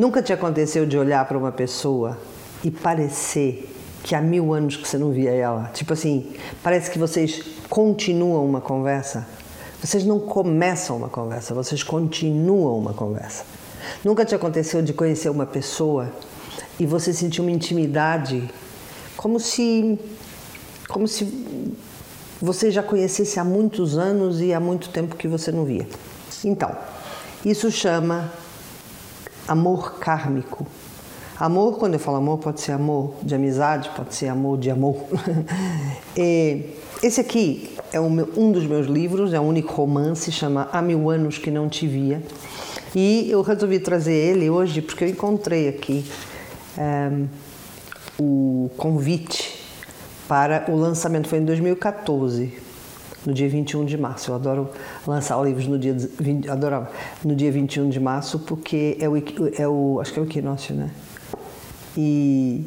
Nunca te aconteceu de olhar para uma pessoa e parecer que há mil anos que você não via ela? Tipo assim, parece que vocês continuam uma conversa. Vocês não começam uma conversa, vocês continuam uma conversa. Nunca te aconteceu de conhecer uma pessoa e você sentir uma intimidade como se como se você já conhecesse há muitos anos e há muito tempo que você não via. Então, isso chama amor kármico. Amor, quando eu falo amor, pode ser amor de amizade, pode ser amor de amor. esse aqui é um dos meus livros, é um único romance, chama Há Mil Anos Que Não Te Via. E eu resolvi trazer ele hoje porque eu encontrei aqui um, ehm, o convite para o lançamento, foi em 2014, no dia 21 de março. Eu adoro lançar livros no dia, 20, adorava, no dia 21 de março porque é o, é o, acho que é o equinócio, né? E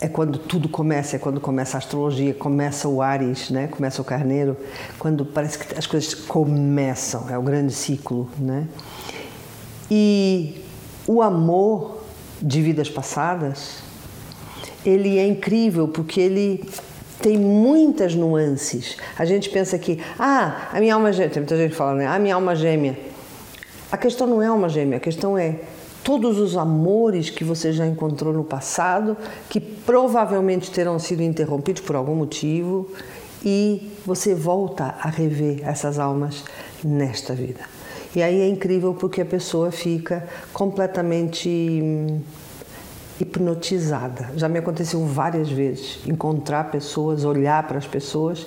é quando tudo começa, é quando começa a astrologia, começa o Ares, né? começa o Carneiro, quando parece que as coisas começam, é o grande ciclo. Né? E o amor de vidas passadas, ele é incrível porque ele tem muitas nuances. A gente pensa que, ah, a minha alma gêmea, tem muita gente que fala, né? A minha alma gêmea. A questão não é alma gêmea, a questão é todos os amores que você já encontrou no passado, que provavelmente terão sido interrompidos por algum motivo, e você volta a rever essas almas nesta vida. E aí é incrível porque a pessoa fica completamente hum, hipnotizada. Já me aconteceu várias vezes encontrar pessoas, olhar para as pessoas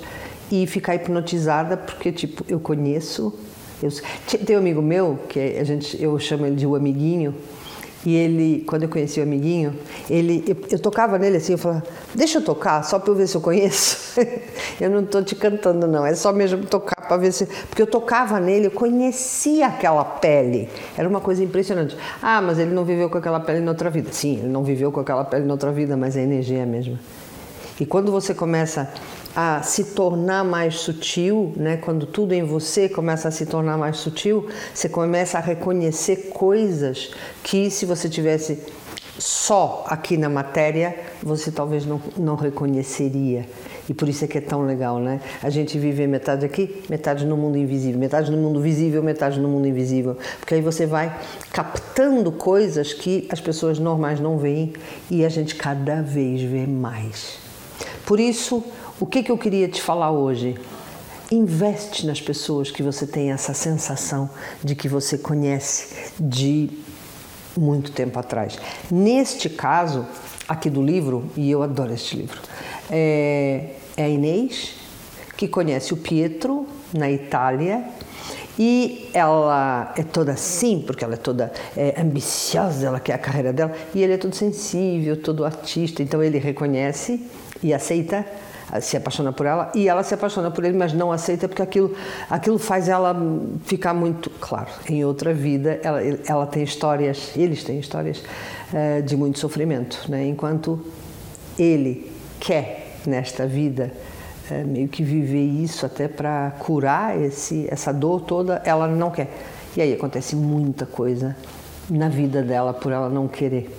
e ficar hipnotizada porque tipo eu conheço eu, tem um amigo meu, que a gente, eu chamo ele de o amiguinho, e ele, quando eu conheci o amiguinho, ele, eu, eu, tocava nele assim, eu falava, deixa eu tocar, só para eu ver se eu conheço. eu não estou te cantando não, é só mesmo tocar para ver se... Porque eu tocava nele, eu conhecia aquela pele. Era uma coisa impressionante. Ah, mas ele não viveu com aquela pele em outra vida. Sim, ele não viveu com aquela pele em outra vida, mas a energia é a mesma. E quando você começa a se tornar mais sutil, né? quando tudo em você começa a se tornar mais sutil, você começa a reconhecer coisas que se você tivesse só aqui na matéria, você talvez não, não reconheceria. E por isso é que é tão legal, né? A gente vive metade aqui, metade no mundo invisível, metade no mundo visível, metade no mundo invisível. Porque aí você vai captando coisas que as pessoas normais não veem e a gente cada vez vê mais. Por isso, o que, que eu queria te falar hoje? Investe nas pessoas que você tem essa sensação de que você conhece de muito tempo atrás. Neste caso, aqui do livro, e eu adoro este livro, é, é a Inês, que conhece o Pietro na Itália e ela é toda assim, porque ela é toda é, ambiciosa, ela quer a carreira dela, e ele é todo sensível, todo artista, então ele reconhece e aceita se apaixona por ela e ela se apaixona por ele, mas não aceita porque aquilo, aquilo faz ela ficar muito claro. Em outra vida, ela, ela tem histórias, eles têm histórias uh, de muito sofrimento, né? enquanto ele quer nesta vida uh, meio que viver isso até para curar esse, essa dor toda, ela não quer. E aí acontece muita coisa na vida dela por ela não querer.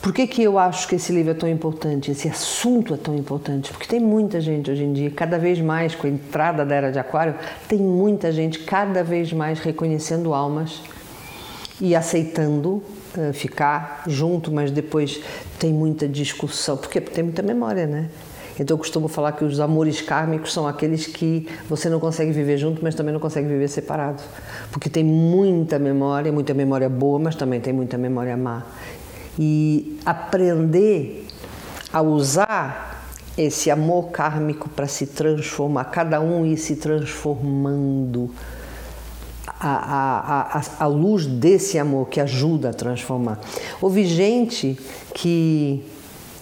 Por que, que eu acho que esse livro é tão importante, esse assunto é tão importante? Porque tem muita gente hoje em dia, cada vez mais com a entrada da era de Aquário, tem muita gente cada vez mais reconhecendo almas e aceitando ficar junto, mas depois tem muita discussão, porque tem muita memória, né? Então eu costumo falar que os amores kármicos são aqueles que você não consegue viver junto, mas também não consegue viver separado. Porque tem muita memória, muita memória boa, mas também tem muita memória má e aprender a usar esse amor kármico para se transformar, cada um ir se transformando a, a, a, luz desse amor que ajuda a transformar. Houve gente que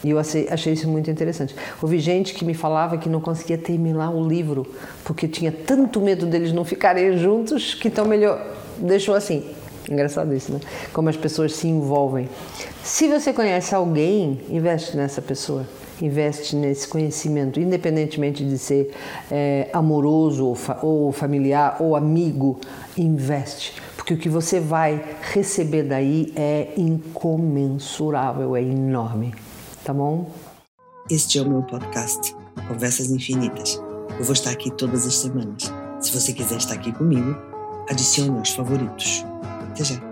e eu achei, achei, isso muito interessante. Houve gente que me falava que não conseguia terminar o livro porque tinha tanto medo deles não ficarem juntos que então melhor deixou assim. Engraçado isso, né? Como as pessoas se envolvem. Se você conhece alguém, investe nessa pessoa. Investe nesse conhecimento, independentemente de ser é, amoroso ou, fa ou familiar ou amigo, investe porque o que você vai receber daí é incomensurável, é enorme, tá bom? Este é o meu podcast, Conversas Infinitas. Eu vou estar aqui todas as semanas. Se você quiser estar aqui comigo, adicione aos favoritos. Até já!